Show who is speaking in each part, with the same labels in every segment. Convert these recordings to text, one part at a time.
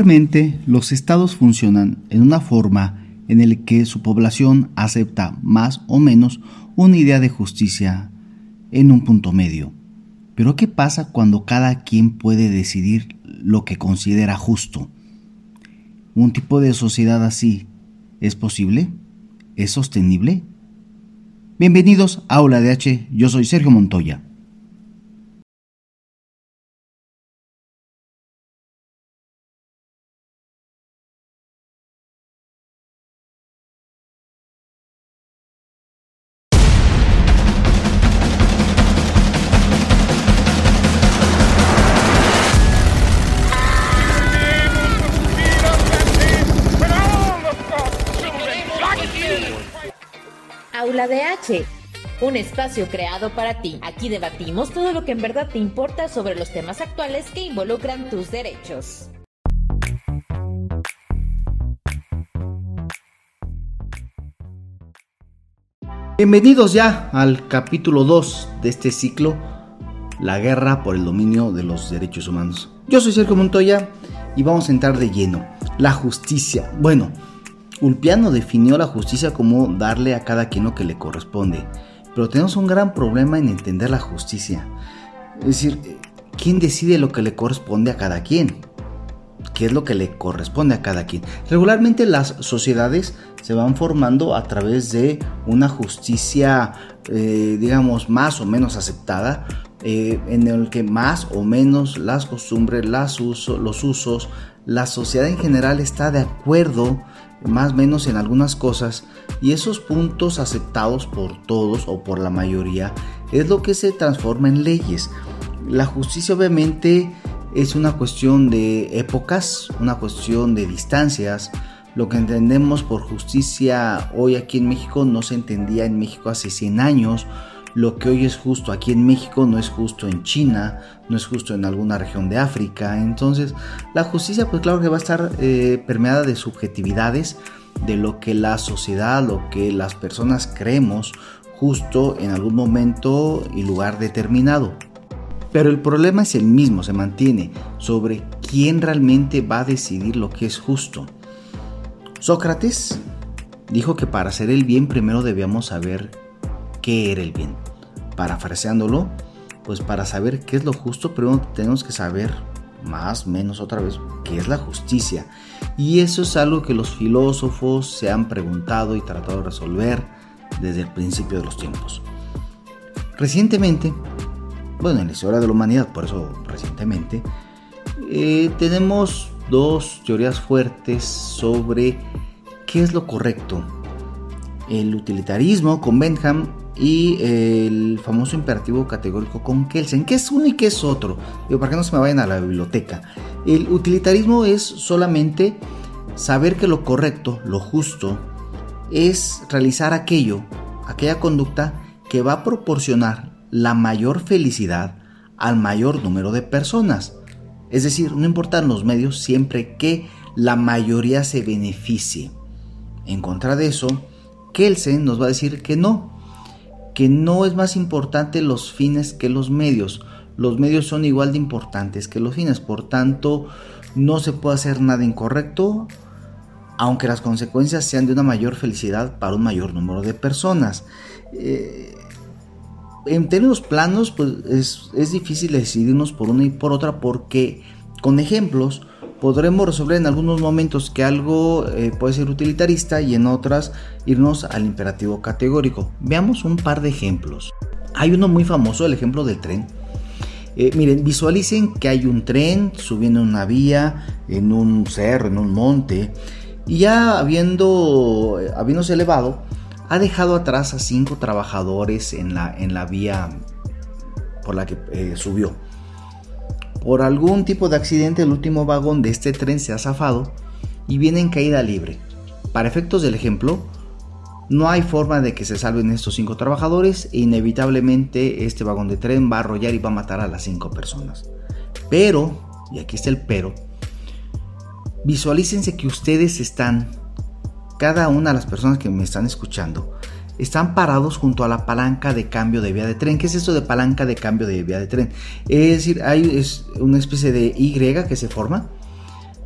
Speaker 1: Regularmente los estados funcionan en una forma en la que su población acepta más o menos una idea de justicia en un punto medio. Pero ¿qué pasa cuando cada quien puede decidir lo que considera justo? ¿Un tipo de sociedad así es posible? ¿Es sostenible? Bienvenidos a Aula de H, yo soy Sergio Montoya.
Speaker 2: Aula de H, un espacio creado para ti. Aquí debatimos todo lo que en verdad te importa sobre los temas actuales que involucran tus derechos.
Speaker 1: Bienvenidos ya al capítulo 2 de este ciclo, la guerra por el dominio de los derechos humanos. Yo soy Sergio Montoya y vamos a entrar de lleno. La justicia. Bueno, Ulpiano definió la justicia como darle a cada quien lo que le corresponde, pero tenemos un gran problema en entender la justicia. Es decir, ¿quién decide lo que le corresponde a cada quien? ¿Qué es lo que le corresponde a cada quien? Regularmente las sociedades se van formando a través de una justicia, eh, digamos, más o menos aceptada, eh, en el que más o menos las costumbres, las los usos, la sociedad en general está de acuerdo más o menos en algunas cosas y esos puntos aceptados por todos o por la mayoría es lo que se transforma en leyes. La justicia obviamente es una cuestión de épocas, una cuestión de distancias. Lo que entendemos por justicia hoy aquí en México no se entendía en México hace 100 años lo que hoy es justo aquí en México no es justo en China, no es justo en alguna región de África. Entonces, la justicia, pues claro que va a estar eh, permeada de subjetividades, de lo que la sociedad, lo que las personas creemos justo en algún momento y lugar determinado. Pero el problema es el mismo, se mantiene, sobre quién realmente va a decidir lo que es justo. Sócrates dijo que para hacer el bien primero debíamos saber qué era el bien. Parafraseándolo, pues para saber qué es lo justo, primero tenemos que saber más menos otra vez qué es la justicia. Y eso es algo que los filósofos se han preguntado y tratado de resolver desde el principio de los tiempos. Recientemente, bueno, en la historia de la humanidad, por eso recientemente, eh, tenemos dos teorías fuertes sobre qué es lo correcto. El utilitarismo con Bentham y el famoso imperativo categórico con Kelsen. ¿Qué es uno y qué es otro? Digo, para que no se me vayan a la biblioteca. El utilitarismo es solamente saber que lo correcto, lo justo, es realizar aquello, aquella conducta que va a proporcionar la mayor felicidad al mayor número de personas. Es decir, no importan los medios siempre que la mayoría se beneficie. En contra de eso, Kelsen nos va a decir que no, que no es más importante los fines que los medios. Los medios son igual de importantes que los fines, por tanto no se puede hacer nada incorrecto, aunque las consecuencias sean de una mayor felicidad para un mayor número de personas. Eh, en términos planos, pues es, es difícil decidirnos por una y por otra porque con ejemplos podremos resolver en algunos momentos que algo eh, puede ser utilitarista y en otras irnos al imperativo categórico. Veamos un par de ejemplos. Hay uno muy famoso, el ejemplo del tren. Eh, miren, visualicen que hay un tren subiendo una vía, en un cerro, en un monte, y ya habiendo, eh, habiéndose elevado, ha dejado atrás a cinco trabajadores en la, en la vía por la que subió. Por algún tipo de accidente el último vagón de este tren se ha zafado y viene en caída libre. Para efectos del ejemplo, no hay forma de que se salven estos cinco trabajadores e inevitablemente este vagón de tren va a arrollar y va a matar a las cinco personas. Pero, y aquí está el pero, visualícense que ustedes están, cada una de las personas que me están escuchando, están parados junto a la palanca de cambio de vía de tren. ¿Qué es esto de palanca de cambio de vía de tren? Es decir, hay una especie de Y que se forma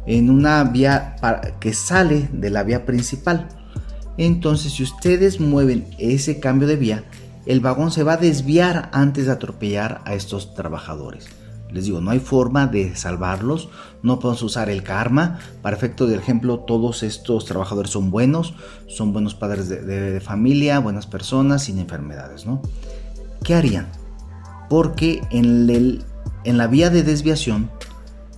Speaker 1: en una vía que sale de la vía principal. Entonces, si ustedes mueven ese cambio de vía, el vagón se va a desviar antes de atropellar a estos trabajadores. Les digo, no hay forma de salvarlos, no podemos usar el karma. Para efecto del ejemplo, todos estos trabajadores son buenos, son buenos padres de, familia, buenas personas, sin enfermedades, ¿no? ¿Qué harían? Porque en, el, en la vía de desviación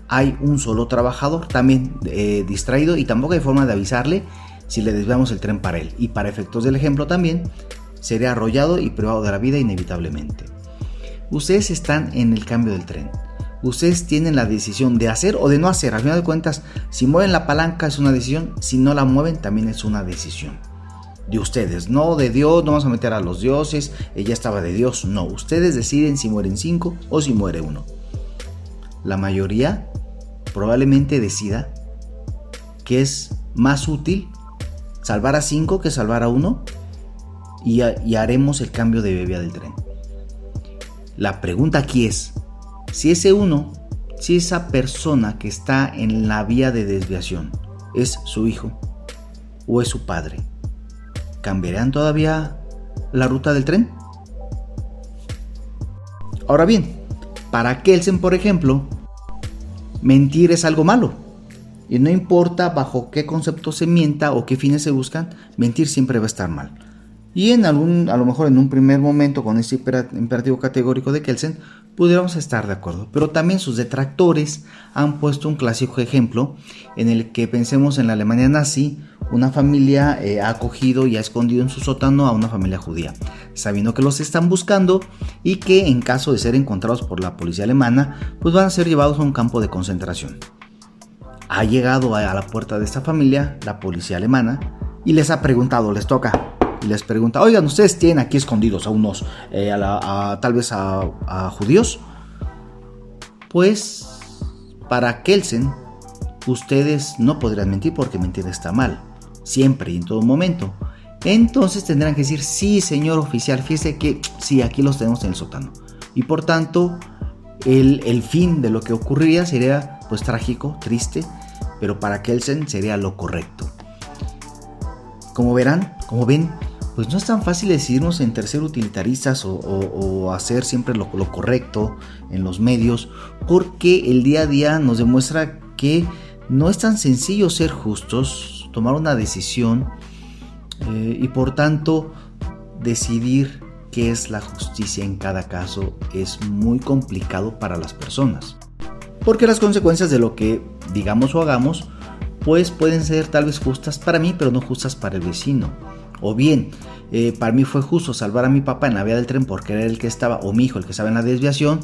Speaker 1: hay un solo trabajador también eh, distraído y tampoco hay forma de avisarle si le desviamos el tren para él. Y para efectos del ejemplo también, sería arrollado y privado de la vida inevitablemente. Ustedes están en el cambio del tren. Ustedes tienen la decisión de hacer o de no hacer. Al final de cuentas, si mueven la palanca es una decisión, si no la mueven también es una decisión. De ustedes, no de Dios, no vamos a meter a los dioses, ella estaba de Dios, no. Ustedes deciden si mueren cinco o si muere uno. La mayoría probablemente decida que es más útil salvar a cinco que salvar a uno y, haremos el cambio de vía del tren. La pregunta aquí es, si ese uno, si esa persona que está en la vía de desviación es su hijo o es su padre, ¿cambiarán todavía la ruta del tren? Ahora bien, para Kelsen, por ejemplo, mentir es algo malo. Y no importa bajo qué concepto se mienta o qué fines se buscan, mentir siempre va a estar mal. Y en algún, a lo mejor en un primer momento con este imperativo categórico de Kelsen, pudiéramos estar de acuerdo. Pero también sus detractores han puesto un clásico ejemplo en el que pensemos en la Alemania nazi, una familia eh, ha acogido y ha escondido en su sótano a una familia judía, sabiendo que los están buscando y que en caso de ser encontrados por la policía alemana, pues van a ser llevados a un campo de concentración. Ha llegado a la puerta de esta familia la policía alemana y les ha preguntado, les toca, les pregunta, oigan, ¿ustedes tienen aquí escondidos a unos, eh, tal vez a, judíos? Pues para Kelsen, ustedes no podrían mentir porque mentir está mal, siempre y en todo momento. Entonces tendrán que decir, sí, señor oficial, fíjese que sí, aquí los tenemos en el sótano. Y por tanto, el, el fin de lo que ocurriría sería pues trágico, triste, pero para Kelsen sería lo correcto. Como verán, como ven, pues no es tan fácil decidirnos entre ser utilitaristas o, hacer siempre lo, correcto en los medios, porque el día a día nos demuestra que no es tan sencillo ser justos, tomar una decisión eh, y por tanto decidir qué es la justicia en cada caso es muy complicado para las personas. Porque las consecuencias de lo que digamos o hagamos pues pueden ser tal vez justas para mí, pero no justas para el vecino. O bien, eh, para mí fue justo salvar a mi papá en la vía del tren porque era el que estaba, o mi hijo el que estaba en la desviación,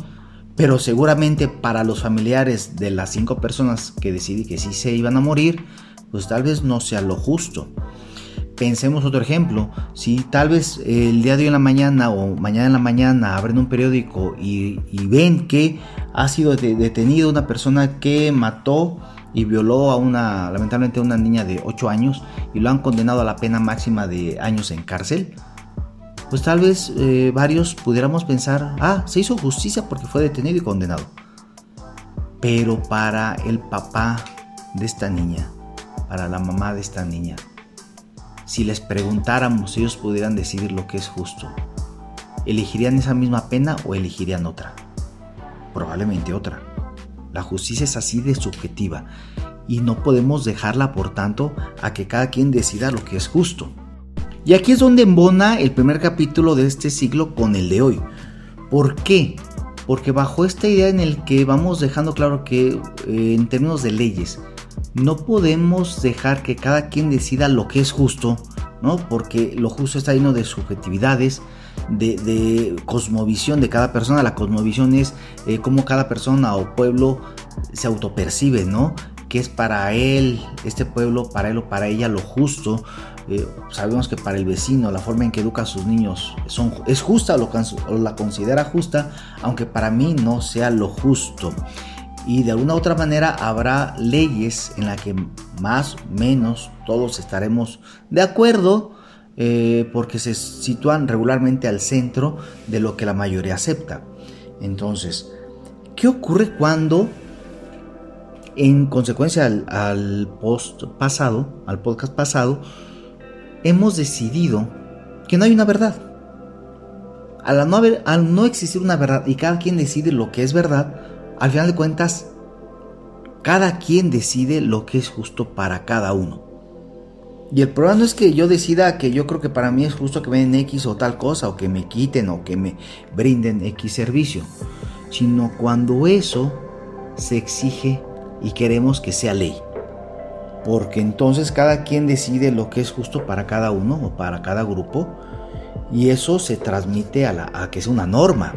Speaker 1: pero seguramente para los familiares de las cinco personas que decidí que sí se iban a morir, pues tal vez no sea lo justo. Pensemos otro ejemplo, si tal vez el día de hoy en la mañana o mañana en la mañana abren un periódico y, ven que ha sido detenido una persona que mató y violó a una, lamentablemente, a una niña de 8 años y lo han condenado a la pena máxima de años en cárcel, pues tal vez eh, varios pudiéramos pensar, ah, se hizo justicia porque fue detenido y condenado. Pero para el papá de esta niña, para la mamá de esta niña, si les preguntáramos, ellos pudieran decidir lo que es justo, ¿elegirían esa misma pena o elegirían otra? Probablemente otra. La justicia es así de subjetiva y no podemos dejarla, por tanto, a que cada quien decida lo que es justo. Y aquí es donde embona el primer capítulo de este siglo con el de hoy. ¿Por qué? Porque bajo esta idea en el que vamos dejando claro que eh, en términos de leyes no podemos dejar que cada quien decida lo que es justo, ¿no? Porque lo justo está lleno de subjetividades, de, cosmovisión de cada persona. La cosmovisión es eh, cómo cada persona o pueblo se autopercibe, ¿no? Que es para él, este pueblo, para él o para ella lo justo. Eh, sabemos que para el vecino la forma en que educa a sus niños son, es justa o, o la considera justa, aunque para mí no sea lo justo y de alguna u otra manera habrá leyes en las que más o menos todos estaremos de acuerdo eh, porque se sitúan regularmente al centro de lo que la mayoría acepta. Entonces, ¿qué ocurre cuando en consecuencia al, post pasado, al podcast pasado, hemos decidido que no hay una verdad. Al no, haber, al no existir una verdad y cada quien decide lo que es verdad, al final de cuentas, cada quien decide lo que es justo para cada uno. Y el problema no es que yo decida que yo creo que para mí es justo que me den X o tal cosa, o que me quiten o que me brinden X servicio, sino cuando eso se exige y queremos que sea ley. Porque entonces cada quien decide lo que es justo para cada uno o para cada grupo y eso se transmite a, la, a que es una norma.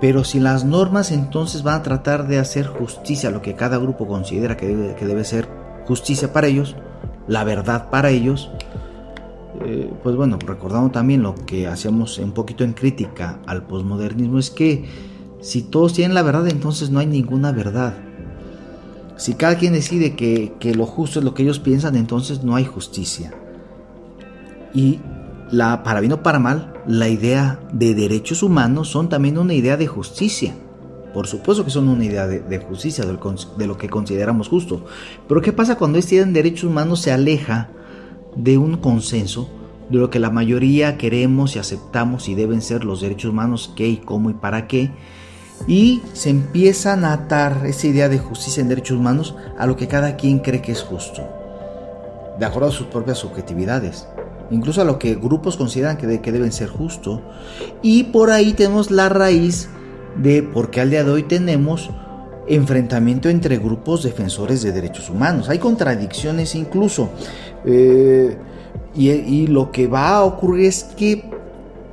Speaker 1: Pero si las normas entonces van a tratar de hacer justicia, lo que cada grupo considera que debe, que debe ser justicia para ellos, la verdad para ellos, eh, pues bueno, recordando también lo que hacemos un poquito en crítica al posmodernismo, es que si todos tienen la verdad, entonces no hay ninguna verdad. Si cada quien decide que, que lo justo es lo que ellos piensan, entonces no hay justicia. Y la, para bien o para mal, la idea de derechos humanos son también una idea de justicia. Por supuesto que son una idea de, justicia, de, lo que consideramos justo. Pero ¿qué pasa cuando este idea de derechos humanos se aleja de un consenso de lo que la mayoría queremos y aceptamos y deben ser los derechos humanos, qué y cómo y para qué? Y se empiezan a atar esa idea de justicia en derechos humanos a lo que cada quien cree que es justo, de acuerdo a sus propias subjetividades incluso a lo que grupos consideran que, que deben ser justo. Y por ahí tenemos la raíz de por qué al día de hoy tenemos enfrentamiento entre grupos defensores de derechos humanos. Hay contradicciones incluso. Eh, y, lo que va a ocurrir es que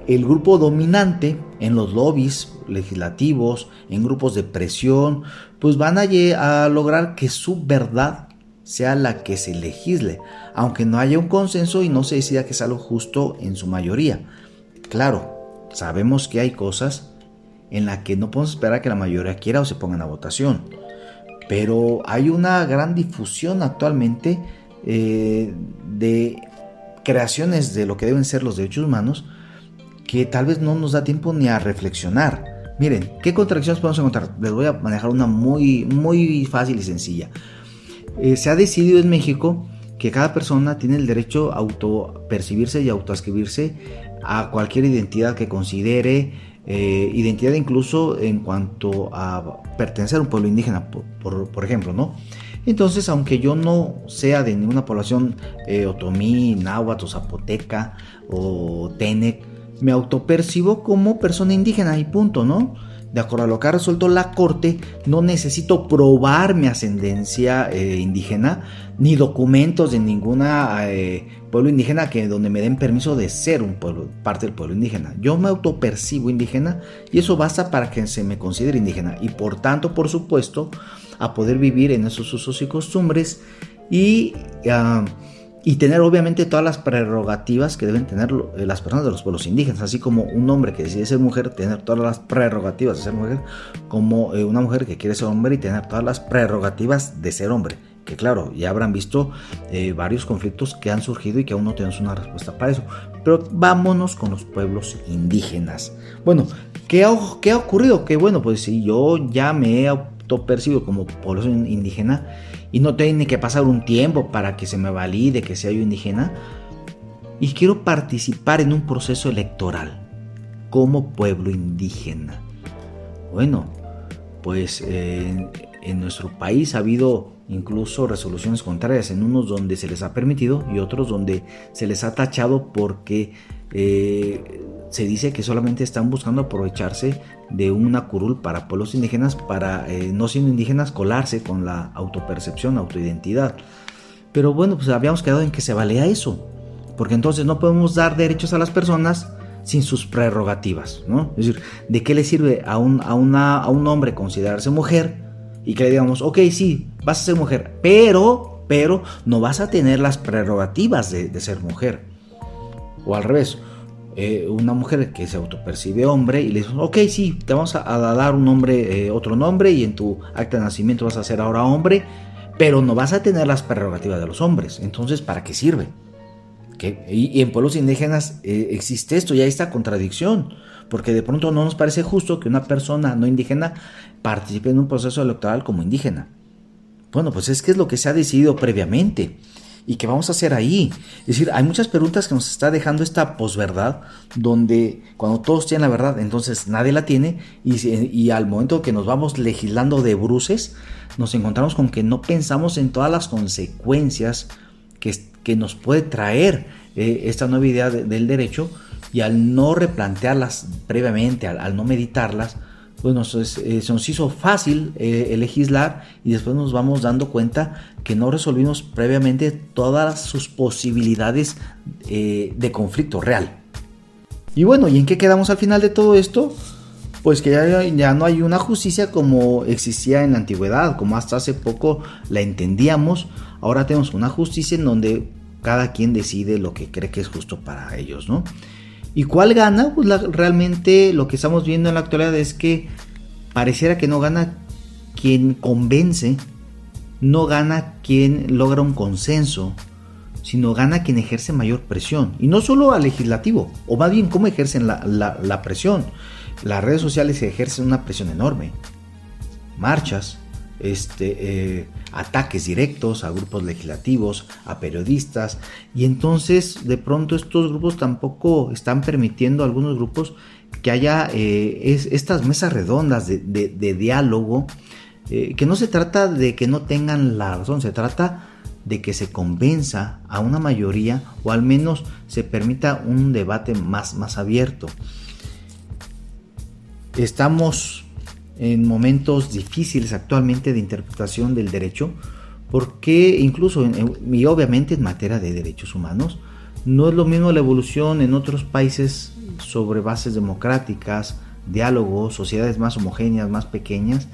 Speaker 1: el grupo dominante en los lobbies legislativos, en grupos de presión, pues van a, a lograr que su verdad sea la que se legisle, aunque no haya un consenso y no se decida que es algo justo en su mayoría. Claro, sabemos que hay cosas en las que no podemos esperar que la mayoría quiera o se pongan a votación, pero hay una gran difusión actualmente eh, de creaciones de lo que deben ser los derechos humanos que tal vez no nos da tiempo ni a reflexionar. Miren, ¿qué contradicciones podemos encontrar? Les voy a manejar una muy, muy fácil y sencilla. Eh, se ha decidido en México que cada persona tiene el derecho a autopercibirse y autoascribirse a cualquier identidad que considere, eh, identidad incluso en cuanto a pertenecer a un pueblo indígena, por, ejemplo, ¿no? Entonces, aunque yo no sea de ninguna población eh, otomí, náhuatl, zapoteca o tenec, me autopercibo como persona indígena y punto, ¿no? De acuerdo a lo que ha resuelto la Corte, no necesito probar mi ascendencia eh, indígena ni documentos de ninguna eh, pueblo indígena que donde me den permiso de ser un pueblo, parte del pueblo indígena. Yo me autopercibo indígena y eso basta para que se me considere indígena y por tanto, por supuesto, a poder vivir en esos usos y costumbres y ah, y tener obviamente todas las prerrogativas que deben tener eh, las personas de los pueblos indígenas, así como un hombre que decide ser mujer, tener todas las prerrogativas de ser mujer, como eh, una mujer que quiere ser hombre y tener todas las prerrogativas de ser hombre. Que claro, ya habrán visto eh, varios conflictos que han surgido y que aún no tenemos una respuesta para eso. Pero vámonos con los pueblos indígenas. Bueno, ¿qué ha, qué ha ocurrido? Que bueno, pues si yo ya me he autopercibido como población indígena, y no tiene que pasar un tiempo para que se me valide que sea yo indígena. Y quiero participar en un proceso electoral como pueblo indígena. Bueno, pues eh, en nuestro país ha habido incluso resoluciones contrarias, en unos donde se les ha permitido y otros donde se les ha tachado porque eh, se dice que solamente están buscando aprovecharse de una curul para pueblos indígenas para eh, no siendo indígenas colarse con la autopercepción, autoidentidad. Pero bueno, pues habíamos quedado en que se valía eso, porque entonces no podemos dar derechos a las personas sin sus prerrogativas, ¿no? Es decir, ¿de qué le sirve a un, a una, a un hombre considerarse mujer y que le digamos, ok, sí, vas a ser mujer, pero, pero no vas a tener las prerrogativas de, de ser mujer? O al revés, eh, una mujer que se autopercibe hombre y le dice, ok, sí, te vamos a, dar un nombre, eh, otro nombre y en tu acta de nacimiento vas a ser ahora hombre, pero no vas a tener las prerrogativas de los hombres. Entonces, ¿para qué sirve? Y, en pueblos indígenas eh, existe esto, ya esta contradicción, porque de pronto no nos parece justo que una persona no indígena participe en un proceso electoral como indígena. Bueno, pues es que es lo que se ha decidido previamente. ¿Y qué vamos a hacer ahí? Es decir, hay muchas preguntas que nos está dejando esta posverdad, donde cuando todos tienen la verdad, entonces nadie la tiene, y, al momento que nos vamos legislando de bruces, nos encontramos con que no pensamos en todas las consecuencias que, que nos puede traer eh, esta nueva idea del derecho, y al no replantearlas previamente, al no meditarlas, pues nos, eh, se nos hizo fácil eh, legislar y después nos vamos dando cuenta que no resolvimos previamente todas sus posibilidades eh, de conflicto real. Y bueno, ¿y en qué quedamos al final de todo esto? Pues que ya, ya, no hay una justicia como existía en la antigüedad, como hasta hace poco la entendíamos. Ahora tenemos una justicia en donde cada quien decide lo que cree que es justo para ellos, ¿no? ¿Y cuál gana? Pues realmente lo que estamos viendo en la actualidad es que pareciera que no gana quien convence, no gana quien logra un consenso, sino gana quien ejerce mayor presión. Y no solo al legislativo, o más bien cómo ejercen la, presión. Las redes sociales ejercen una presión enorme. Marchas, este, eh, ataques directos a grupos legislativos, a periodistas, y entonces de pronto estos grupos tampoco están permitiendo algunos grupos que haya eh, estas mesas redondas de, diálogo, eh, que no se trata de que no tengan la razón, se trata de que se convenza a una mayoría o al menos se permita un debate más, más abierto. Estamos en momentos difíciles actualmente de interpretación del derecho, porque incluso y obviamente en materia de derechos humanos, no es lo mismo la evolución en otros países sobre bases democráticas, diálogos, sociedades más homogéneas, más pequeñas,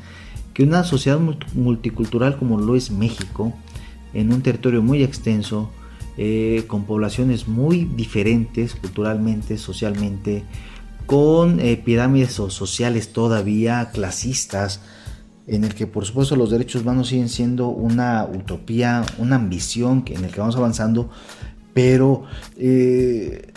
Speaker 1: que una sociedad multicultural como lo es México, en un territorio muy extenso, eh, con poblaciones muy diferentes culturalmente, socialmente, con eh, pirámides sociales todavía clasistas, en el que por supuesto los derechos humanos siguen siendo una utopía, una ambición en el que vamos avanzando, pero eh,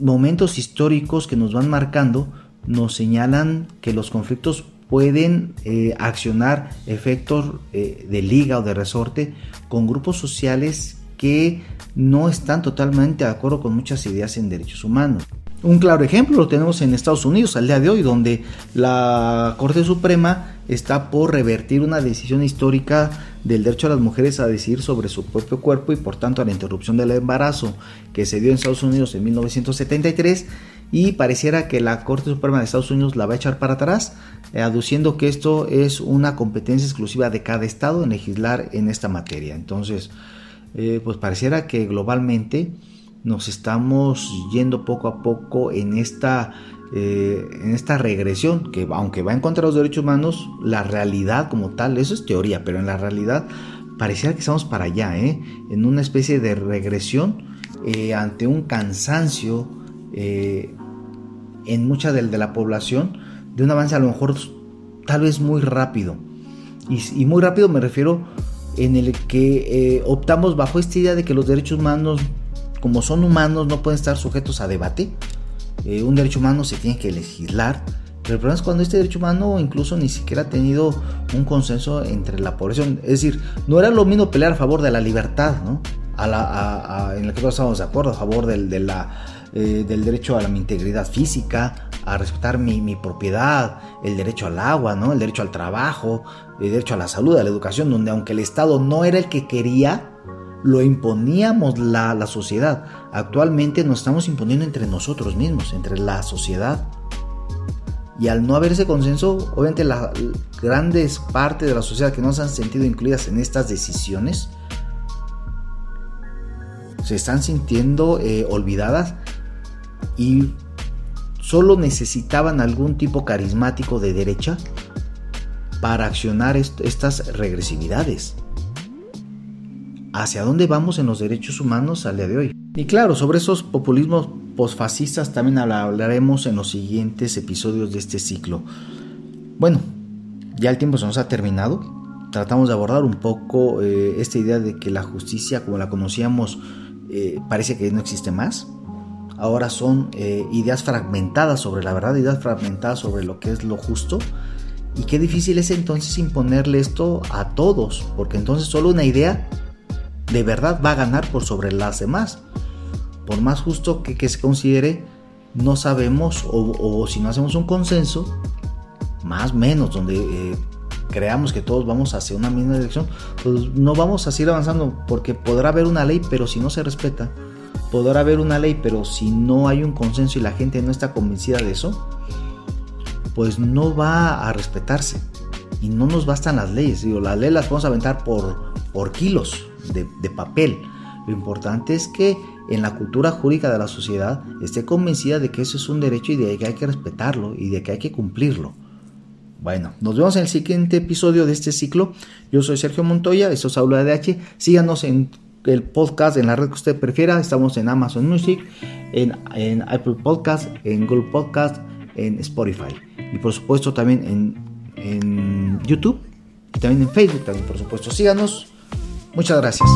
Speaker 1: momentos históricos que nos van marcando nos señalan que los conflictos pueden eh, accionar efectos de liga o de resorte con grupos sociales que no están totalmente de acuerdo con muchas ideas en derechos humanos. Un claro ejemplo lo tenemos en Estados Unidos al día de hoy, donde la Corte Suprema está por revertir una decisión histórica del derecho a las mujeres a decidir sobre su propio cuerpo y por tanto a la interrupción del embarazo que se dio en Estados Unidos en 1973 y pareciera que la Corte Suprema de Estados Unidos la va a echar para atrás, eh, aduciendo que esto es una competencia exclusiva de cada estado en legislar en esta materia. Entonces, eh, pues pareciera que globalmente nos estamos yendo poco a poco en esta, eh, en esta regresión, que aunque va en contra de los derechos humanos, la realidad como tal, eso es teoría, pero en la realidad pareciera que estamos para allá, ¿eh? en una especie de regresión eh, ante un cansancio en mucha de, de, la población, de un avance a lo mejor tal vez muy rápido. Y, y muy rápido me refiero en el que optamos bajo esta idea de que los derechos humanos como son humanos, no pueden estar sujetos a debate. Eh, un derecho humano se tiene que legislar. Pero el problema es cuando este derecho humano incluso ni siquiera ha tenido un consenso entre la población. Es decir, no era lo mismo pelear a favor de la libertad, ¿no? A la, en el que todos estamos de acuerdo, a favor del, de la, eh, del derecho a la integridad física, a respetar mi, mi, propiedad, el derecho al agua, ¿no? el derecho al trabajo, el derecho a la salud, a la educación, donde aunque el Estado no era el que quería, lo imponíamos la, la sociedad. Actualmente nos estamos imponiendo entre nosotros mismos, entre la sociedad. Y al no haber ese consenso, obviamente las grandes partes de la sociedad que no se han sentido incluidas en estas decisiones, se están sintiendo eh, olvidadas y solo necesitaban algún tipo carismático de derecha para accionar estas regresividades hacia dónde vamos en los derechos humanos al día de hoy. Y claro, sobre esos populismos posfascistas también hablaremos en los siguientes episodios de este ciclo. Bueno, ya el tiempo se nos ha terminado. Tratamos de abordar un poco eh, esta idea de que la justicia como la conocíamos eh, parece que no existe más. Ahora son eh, ideas fragmentadas sobre la verdad, ideas fragmentadas sobre lo que es lo justo Y qué difícil es entonces imponerle esto a todos, porque entonces solo una idea de verdad va a ganar por sobre las demás. Por más justo que, se considere, no sabemos, o, si no hacemos un consenso, más menos, donde eh, creamos que todos vamos hacia una misma dirección, pues no vamos a seguir avanzando, porque podrá haber una ley, pero si no se respeta, podrá haber una ley, pero si no hay un consenso y la gente no está convencida de eso, pues no va a respetarse. Y no nos bastan las leyes. Digo, las leyes las podemos aventar por kilos de, papel. Lo importante es que en la cultura jurídica de la sociedad esté convencida de que eso es un derecho y de que hay que respetarlo y de que hay que cumplirlo. Bueno, nos vemos en el siguiente episodio de este ciclo. Yo soy Sergio Montoya, esto es Aula de H. Síganos en el podcast en la red que usted prefiera. Estamos en Amazon Music, en, en Apple Podcast, en Google Podcast, en Spotify y por supuesto también en, en YouTube y también en Facebook también por supuesto síganos muchas gracias